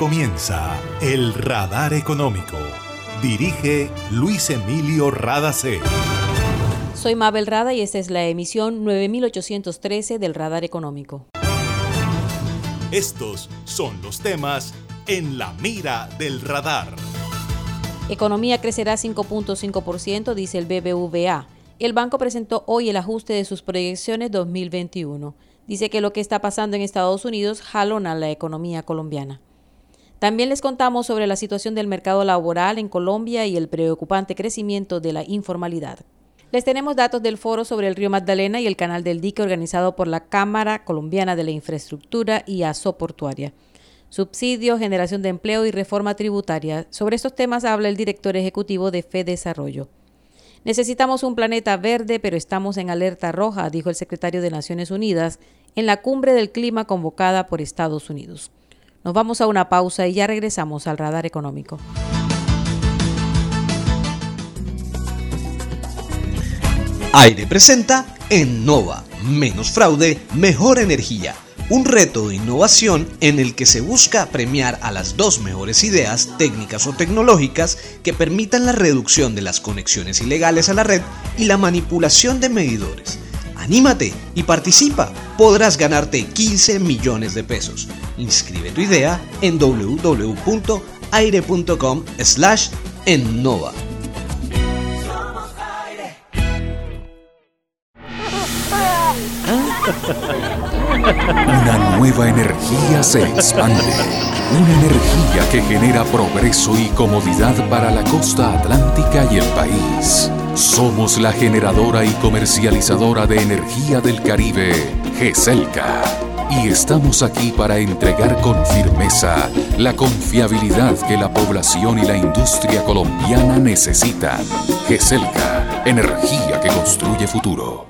comienza El Radar Económico. Dirige Luis Emilio Radacé. Soy Mabel Rada y esta es la emisión 9813 del Radar Económico. Estos son los temas en la mira del radar. Economía crecerá 5.5%, dice el BBVA. El banco presentó hoy el ajuste de sus proyecciones 2021. Dice que lo que está pasando en Estados Unidos jalona la economía colombiana. También les contamos sobre la situación del mercado laboral en Colombia y el preocupante crecimiento de la informalidad. Les tenemos datos del foro sobre el río Magdalena y el canal del dique organizado por la Cámara Colombiana de la Infraestructura y ASO Portuaria. Subsidio, generación de empleo y reforma tributaria. Sobre estos temas habla el director ejecutivo de FE Desarrollo. Necesitamos un planeta verde, pero estamos en alerta roja, dijo el secretario de Naciones Unidas en la cumbre del clima convocada por Estados Unidos. Nos vamos a una pausa y ya regresamos al radar económico. Aire presenta Innova. Menos fraude, mejor energía. Un reto de innovación en el que se busca premiar a las dos mejores ideas técnicas o tecnológicas que permitan la reducción de las conexiones ilegales a la red y la manipulación de medidores Anímate y participa. Podrás ganarte 15 millones de pesos. Inscribe tu idea en www.aire.com slash ennova. Una nueva energía se expande. Una energía que genera progreso y comodidad para la costa atlántica y el país. Somos la generadora y comercializadora de energía del Caribe, GESELCA. Y estamos aquí para entregar con firmeza la confiabilidad que la población y la industria colombiana necesitan. GESELCA, energía que construye futuro.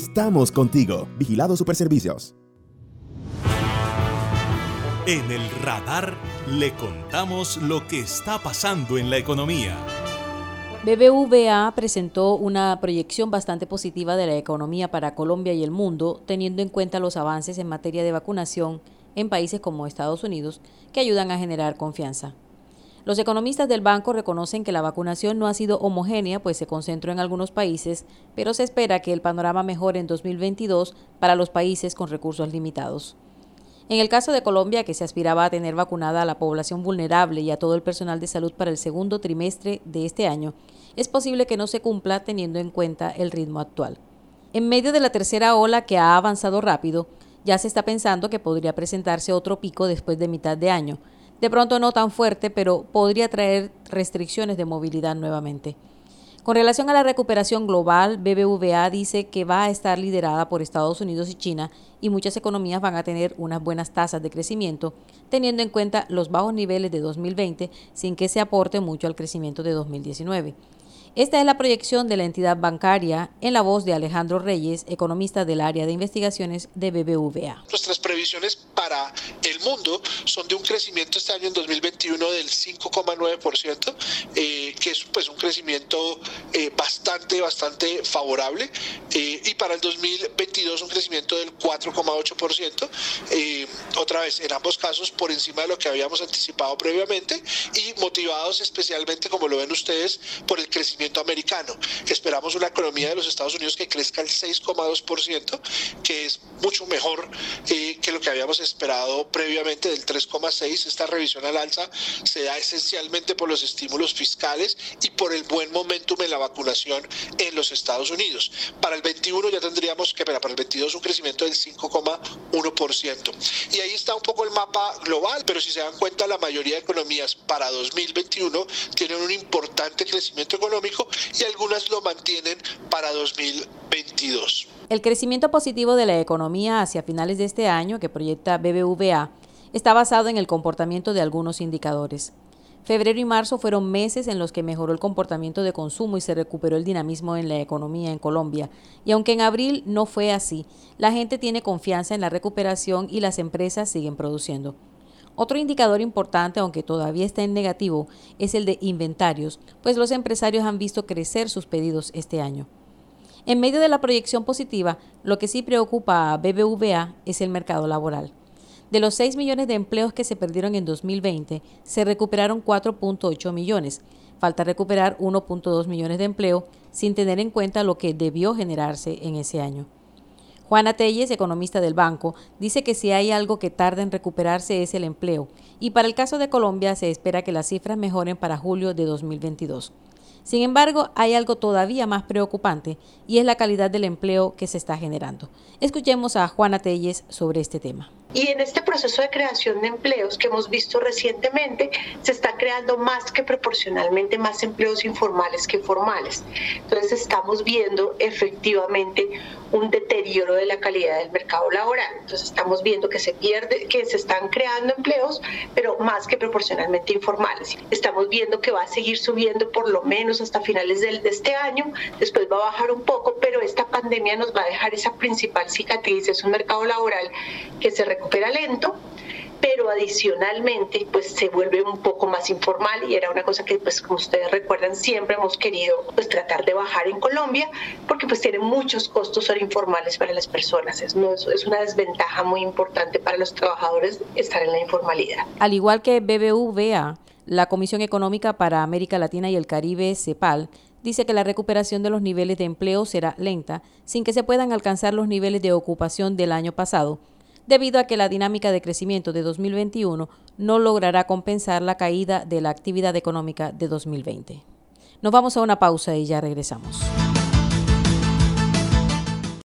Estamos contigo. Vigilado Superservicios. En el radar le contamos lo que está pasando en la economía. BBVA presentó una proyección bastante positiva de la economía para Colombia y el mundo, teniendo en cuenta los avances en materia de vacunación en países como Estados Unidos, que ayudan a generar confianza. Los economistas del banco reconocen que la vacunación no ha sido homogénea, pues se concentró en algunos países, pero se espera que el panorama mejore en 2022 para los países con recursos limitados. En el caso de Colombia, que se aspiraba a tener vacunada a la población vulnerable y a todo el personal de salud para el segundo trimestre de este año, es posible que no se cumpla teniendo en cuenta el ritmo actual. En medio de la tercera ola que ha avanzado rápido, ya se está pensando que podría presentarse otro pico después de mitad de año, de pronto no tan fuerte, pero podría traer restricciones de movilidad nuevamente. Con relación a la recuperación global, BBVA dice que va a estar liderada por Estados Unidos y China y muchas economías van a tener unas buenas tasas de crecimiento, teniendo en cuenta los bajos niveles de 2020 sin que se aporte mucho al crecimiento de 2019. Esta es la proyección de la entidad bancaria en la voz de Alejandro Reyes, economista del área de investigaciones de BBVA. Nuestras previsiones para el mundo son de un crecimiento este año en 2021 del 5,9%, eh, que es pues un crecimiento eh, bastante, bastante favorable, eh, y para el 2022 un crecimiento del 4,8%, otra vez en ambos casos por encima de lo que habíamos anticipado previamente y motivados especialmente, como lo ven ustedes, por el crecimiento americano. Esperamos una economía de los Estados Unidos que crezca el 6,2%, que es mucho mejor eh, que lo que habíamos esperado previamente del 3,6%. Esta revisión al alza se da esencialmente por los estímulos fiscales y por el buen momentum en la vacunación en los Estados Unidos. Para el 21 ya tendríamos que, para el 22 un crecimiento del 5,1%. Y ahí está un poco el mapa global, pero si se dan cuenta, la mayoría de economías para 2021 tienen un importante crecimiento económico y algunas lo mantienen para 2022. El crecimiento positivo de la economía hacia finales de este año que proyecta BBVA está basado en el comportamiento de algunos indicadores. Febrero y marzo fueron meses en los que mejoró el comportamiento de consumo y se recuperó el dinamismo en la economía en Colombia. Y aunque en abril no fue así, la gente tiene confianza en la recuperación y las empresas siguen produciendo. Otro indicador importante, aunque todavía está en negativo, es el de inventarios, pues los empresarios han visto crecer sus pedidos este año. En medio de la proyección positiva, lo que sí preocupa a BBVA es el mercado laboral. De los 6 millones de empleos que se perdieron en 2020, se recuperaron 4.8 millones. Falta recuperar 1.2 millones de empleo sin tener en cuenta lo que debió generarse en ese año. Juana Telles, economista del banco, dice que si hay algo que tarda en recuperarse es el empleo, y para el caso de Colombia se espera que las cifras mejoren para julio de 2022. Sin embargo, hay algo todavía más preocupante y es la calidad del empleo que se está generando. Escuchemos a Juana Telles sobre este tema. Y en este proceso de creación de empleos que hemos visto recientemente, se está creando más que proporcionalmente más empleos informales que formales. Entonces estamos viendo efectivamente un deterioro de la calidad del mercado laboral. Entonces estamos viendo que se pierde, que se están creando empleos, pero más que proporcionalmente informales. Estamos viendo que va a seguir subiendo por lo menos hasta finales de este año, después va a bajar un poco, pero esta pandemia nos va a dejar esa principal cicatriz, es un mercado laboral que se recupera lento, pero adicionalmente pues se vuelve un poco más informal y era una cosa que pues como ustedes recuerdan siempre hemos querido pues tratar de bajar en Colombia porque pues tiene muchos costos ser informales para las personas es, es una desventaja muy importante para los trabajadores estar en la informalidad. Al igual que BBVA, la Comisión Económica para América Latina y el Caribe, CEPAL, dice que la recuperación de los niveles de empleo será lenta, sin que se puedan alcanzar los niveles de ocupación del año pasado, debido a que la dinámica de crecimiento de 2021 no logrará compensar la caída de la actividad económica de 2020. Nos vamos a una pausa y ya regresamos.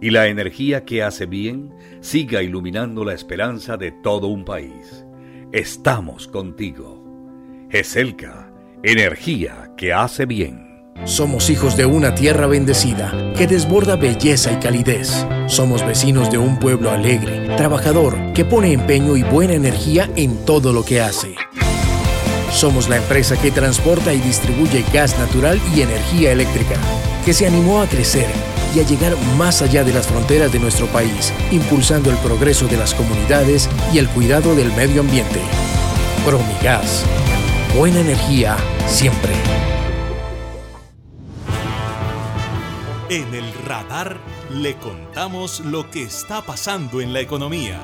y la energía que hace bien siga iluminando la esperanza de todo un país. Estamos contigo. GESELCA, energía que hace bien. Somos hijos de una tierra bendecida que desborda belleza y calidez. Somos vecinos de un pueblo alegre, trabajador, que pone empeño y buena energía en todo lo que hace. Somos la empresa que transporta y distribuye gas natural y energía eléctrica, que se animó a crecer y a llegar más allá de las fronteras de nuestro país, impulsando el progreso de las comunidades y el cuidado del medio ambiente. Promigas. Buena energía siempre. En el radar le contamos lo que está pasando en la economía.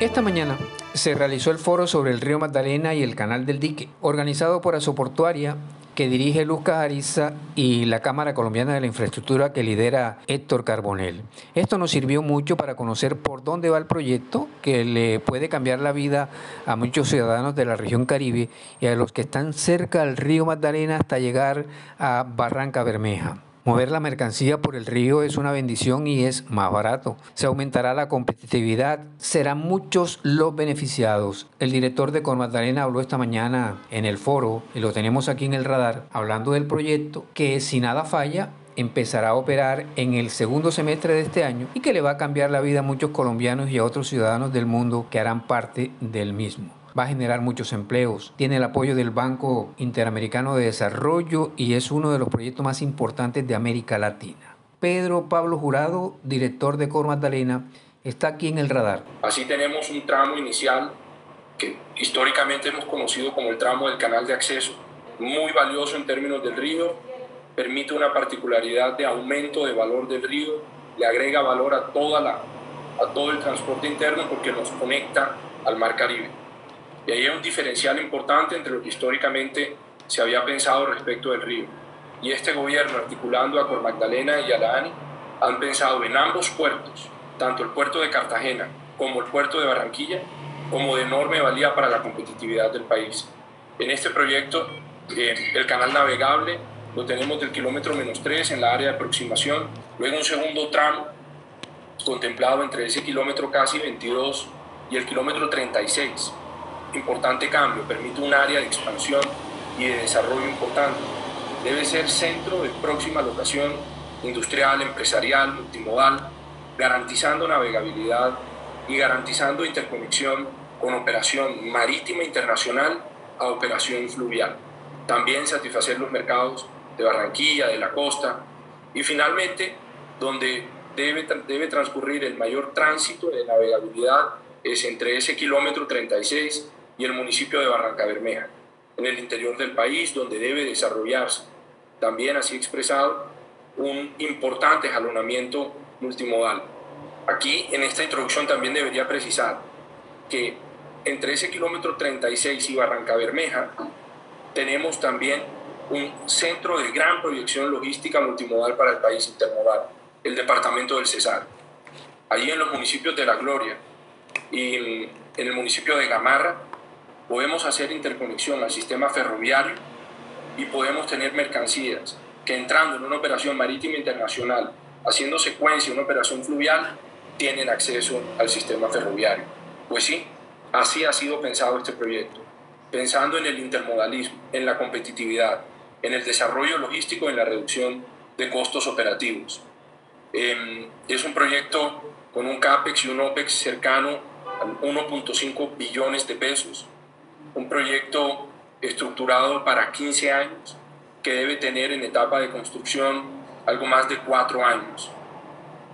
Esta mañana se realizó el foro sobre el río Magdalena y el canal del dique, organizado por Asoportuaria que dirige Luz Cajariza y la Cámara Colombiana de la Infraestructura que lidera Héctor Carbonel. Esto nos sirvió mucho para conocer por dónde va el proyecto que le puede cambiar la vida a muchos ciudadanos de la región Caribe y a los que están cerca del río Magdalena hasta llegar a Barranca Bermeja. Mover la mercancía por el río es una bendición y es más barato. Se aumentará la competitividad, serán muchos los beneficiados. El director de Magdalena habló esta mañana en el foro, y lo tenemos aquí en el radar, hablando del proyecto que si nada falla, empezará a operar en el segundo semestre de este año y que le va a cambiar la vida a muchos colombianos y a otros ciudadanos del mundo que harán parte del mismo va a generar muchos empleos. Tiene el apoyo del Banco Interamericano de Desarrollo y es uno de los proyectos más importantes de América Latina. Pedro Pablo Jurado, director de Cor Magdalena, está aquí en el radar. Así tenemos un tramo inicial que históricamente hemos conocido como el tramo del canal de acceso, muy valioso en términos del río, permite una particularidad de aumento de valor del río, le agrega valor a, toda la, a todo el transporte interno porque nos conecta al mar Caribe. Y ahí hay un diferencial importante entre lo que históricamente se había pensado respecto del río. Y este gobierno, articulando a Cor Magdalena y a la ANI, han pensado en ambos puertos, tanto el puerto de Cartagena como el puerto de Barranquilla, como de enorme valía para la competitividad del país. En este proyecto, eh, el canal navegable lo tenemos del kilómetro menos 3 en la área de aproximación, luego un segundo tramo contemplado entre ese kilómetro casi 22 y el kilómetro 36. Importante cambio, permite un área de expansión y de desarrollo importante. Debe ser centro de próxima locación industrial, empresarial, multimodal, garantizando navegabilidad y garantizando interconexión con operación marítima internacional a operación fluvial. También satisfacer los mercados de Barranquilla, de la costa y finalmente donde debe, debe transcurrir el mayor tránsito de navegabilidad es entre ese kilómetro 36 y el municipio de Barranca Bermeja, en el interior del país donde debe desarrollarse, también así expresado, un importante jalonamiento multimodal. Aquí en esta introducción también debería precisar que entre ese kilómetro 36 y Barranca Bermeja tenemos también un centro de gran proyección logística multimodal para el país intermodal, el departamento del Cesar. Allí en los municipios de La Gloria y en el municipio de Gamarra podemos hacer interconexión al sistema ferroviario y podemos tener mercancías que entrando en una operación marítima internacional, haciendo secuencia una operación fluvial, tienen acceso al sistema ferroviario. Pues sí, así ha sido pensado este proyecto, pensando en el intermodalismo, en la competitividad, en el desarrollo logístico y en la reducción de costos operativos. Em, es un proyecto con un CAPEX y un OPEX cercano a 1.5 billones de pesos, un proyecto estructurado para 15 años que debe tener en etapa de construcción algo más de cuatro años.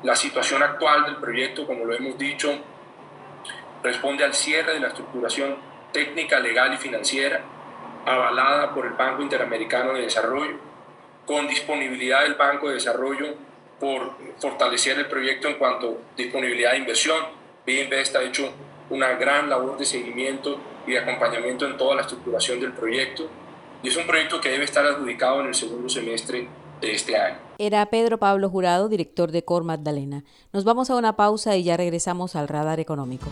La situación actual del proyecto, como lo hemos dicho, responde al cierre de la estructuración técnica, legal y financiera avalada por el Banco Interamericano de Desarrollo, con disponibilidad del Banco de Desarrollo por fortalecer el proyecto en cuanto a disponibilidad de inversión. BINVEST ha hecho una gran labor de seguimiento y de acompañamiento en toda la estructuración del proyecto y es un proyecto que debe estar adjudicado en el segundo semestre de este año. Era Pedro Pablo Jurado, director de Cor Magdalena. Nos vamos a una pausa y ya regresamos al radar económico.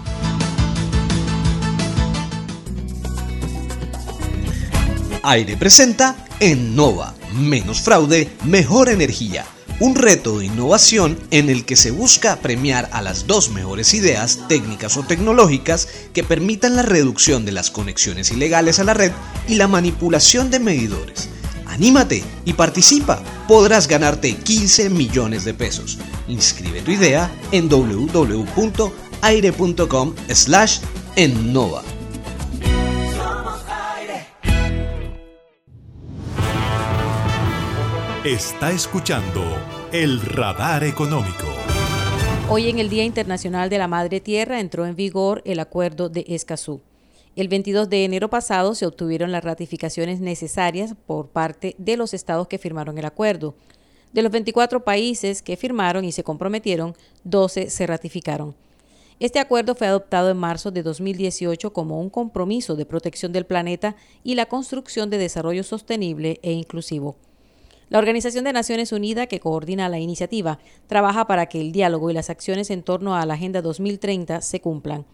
Aire presenta Nova, Menos fraude, mejor energía un reto de innovación en el que se busca premiar a las dos mejores ideas técnicas o tecnológicas que permitan la reducción de las conexiones ilegales a la red y la manipulación de medidores. Anímate y participa. Podrás ganarte 15 millones de pesos. Inscribe tu idea en www.aire.com/ennova. Está escuchando el radar económico. Hoy en el Día Internacional de la Madre Tierra entró en vigor el Acuerdo de Escazú. El 22 de enero pasado se obtuvieron las ratificaciones necesarias por parte de los estados que firmaron el acuerdo. De los 24 países que firmaron y se comprometieron, 12 se ratificaron. Este acuerdo fue adoptado en marzo de 2018 como un compromiso de protección del planeta y la construcción de desarrollo sostenible e inclusivo. La Organización de Naciones Unidas, que coordina la iniciativa, trabaja para que el diálogo y las acciones en torno a la Agenda 2030 se cumplan.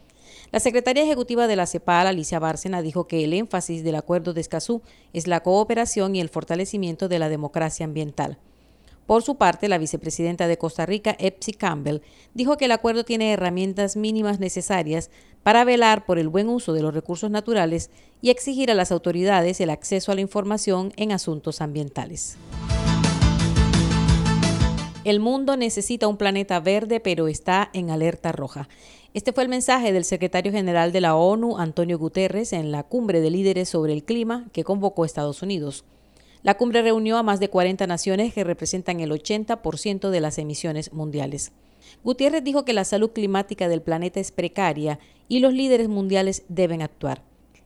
La secretaria ejecutiva de la CEPAL, Alicia Bárcena, dijo que el énfasis del acuerdo de Escazú es la cooperación y el fortalecimiento de la democracia ambiental. Por su parte, la vicepresidenta de Costa Rica, Epsi Campbell, dijo que el acuerdo tiene herramientas mínimas necesarias para velar por el buen uso de los recursos naturales y exigir a las autoridades el acceso a la información en asuntos ambientales. El mundo necesita un planeta verde, pero está en alerta roja. Este fue el mensaje del secretario general de la ONU, Antonio Guterres, en la cumbre de líderes sobre el clima que convocó Estados Unidos. La cumbre reunió a más de 40 naciones que representan el 80% de las emisiones mundiales. Gutiérrez dijo que la salud climática del planeta es precaria y los líderes mundiales deben actuar.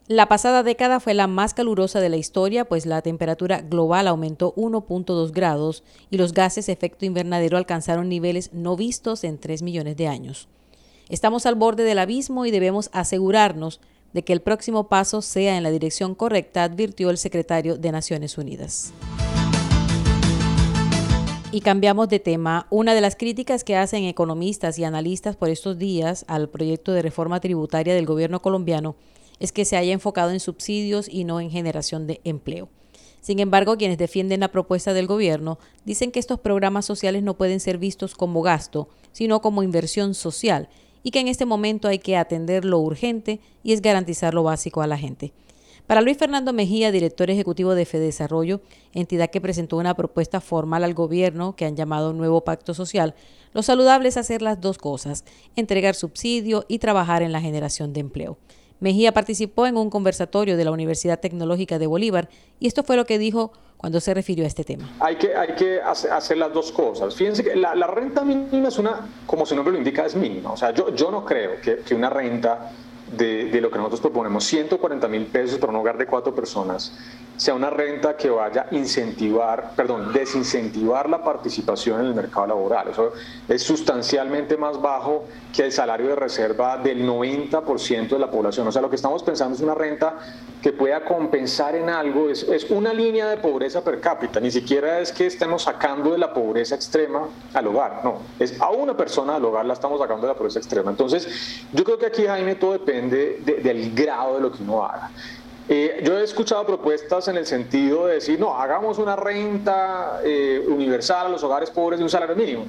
La pasada década fue la más calurosa de la historia, pues la temperatura global aumentó 1.2 grados y los gases efecto invernadero alcanzaron niveles no vistos en 3 millones de años. Estamos al borde del abismo y debemos asegurarnos de que el próximo paso sea en la dirección correcta, advirtió el secretario de Naciones Unidas. Y cambiamos de tema. Una de las críticas que hacen economistas y analistas por estos días al proyecto de reforma tributaria del gobierno colombiano es que se haya enfocado en subsidios y no en generación de empleo. Sin embargo, quienes defienden la propuesta del gobierno dicen que estos programas sociales no pueden ser vistos como gasto, sino como inversión social, y que en este momento hay que atender lo urgente y es garantizar lo básico a la gente. Para Luis Fernando Mejía, director ejecutivo de FEDESarrollo, entidad que presentó una propuesta formal al gobierno que han llamado Nuevo Pacto Social, lo saludable es hacer las dos cosas, entregar subsidio y trabajar en la generación de empleo. Mejía participó en un conversatorio de la Universidad Tecnológica de Bolívar y esto fue lo que dijo cuando se refirió a este tema. Hay que, hacer las dos cosas. Fíjense que la, renta mínima es una, como su nombre lo indica, es mínima. O sea, yo, no creo que, que una renta de, de, lo que nosotros proponemos, 140 mil pesos para un hogar de cuatro personas, sea una renta que vaya a incentivar, perdón, desincentivar la participación en el mercado laboral. Eso es sustancialmente más bajo que el salario de reserva del 90% de la población. O sea, lo que estamos pensando es una renta que pueda compensar en algo, es, es una línea de pobreza per cápita, ni siquiera es que estemos sacando de la pobreza extrema al hogar, no, es a una persona al hogar la estamos sacando de la pobreza extrema. Entonces, yo creo que aquí, Jaime, todo depende del grado de lo que uno haga. Eh, yo he escuchado propuestas en el sentido de decir, no, hagamos una renta eh, universal a los hogares pobres de un salario mínimo.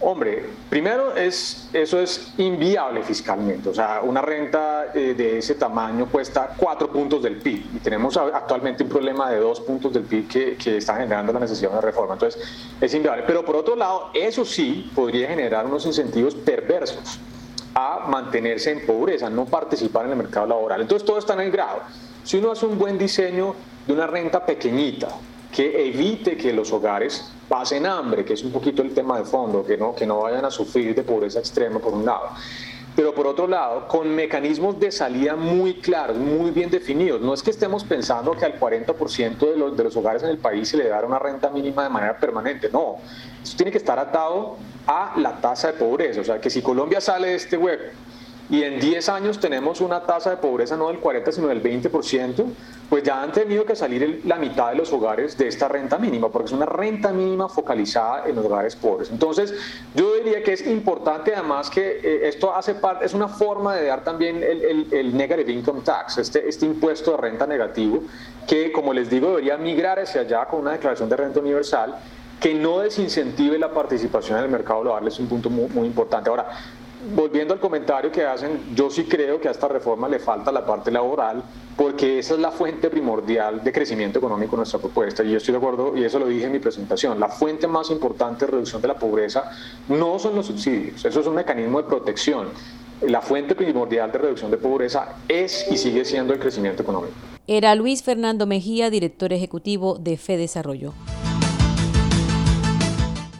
Hombre, primero es, eso es inviable fiscalmente, o sea, una renta eh, de ese tamaño cuesta cuatro puntos del PIB y tenemos actualmente un problema de dos puntos del PIB que, que está generando la necesidad de reforma, entonces es inviable. Pero por otro lado, eso sí podría generar unos incentivos perversos a mantenerse en pobreza, no participar en el mercado laboral. Entonces todo está en el grado. Si uno hace un buen diseño de una renta pequeñita, que evite que los hogares pasen hambre, que es un poquito el tema de fondo, que no, que no vayan a sufrir de pobreza extrema por un lado. Pero por otro lado, con mecanismos de salida muy claros, muy bien definidos. No es que estemos pensando que al 40% de los, de los hogares en el país se le dará una renta mínima de manera permanente. No, eso tiene que estar atado a la tasa de pobreza. O sea, que si Colombia sale de este hueco y en 10 años tenemos una tasa de pobreza no del 40, sino del 20%, pues ya han tenido que salir la mitad de los hogares de esta renta mínima, porque es una renta mínima focalizada en los hogares pobres. Entonces, yo diría que es importante además que eh, esto hace parte, es una forma de dar también el, el, negative income tax, este, este impuesto de renta negativo, que como les digo debería migrar hacia allá con una declaración de renta universal que no desincentive la participación en el mercado laboral es un punto muy, muy importante. Ahora, volviendo al comentario que hacen, yo sí creo que a esta reforma le falta la parte laboral, porque esa es la fuente primordial de crecimiento económico en nuestra propuesta. Y yo estoy de acuerdo, y eso lo dije en mi presentación, la fuente más importante de reducción de la pobreza no son los subsidios, eso es un mecanismo de protección. La fuente primordial de reducción de pobreza es y sigue siendo el crecimiento económico. Era Luis Fernando Mejía, director ejecutivo de FEDesarrollo.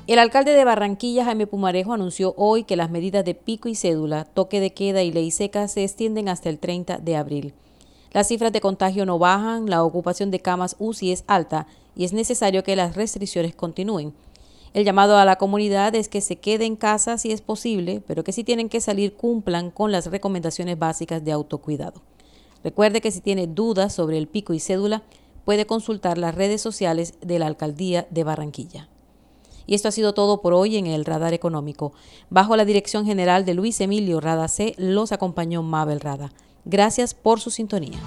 El alcalde de Barranquilla, Jaime Pumarejo, anunció hoy que las medidas de pico y cédula, toque de queda y ley seca se extienden hasta el 30 de abril. Las cifras de contagio no bajan, la ocupación de camas UCI es alta y es necesario que las restricciones continúen. El llamado a la comunidad es que se quede en casa si es posible, pero que si tienen que salir cumplan con las recomendaciones básicas de autocuidado. Recuerde que si tiene dudas sobre el pico y cédula, puede consultar las redes sociales de la Alcaldía de Barranquilla. Y esto ha sido todo por hoy en el Radar Económico. Bajo la dirección general de Luis Emilio Rada C, los acompañó Mabel Rada. Gracias por su sintonía.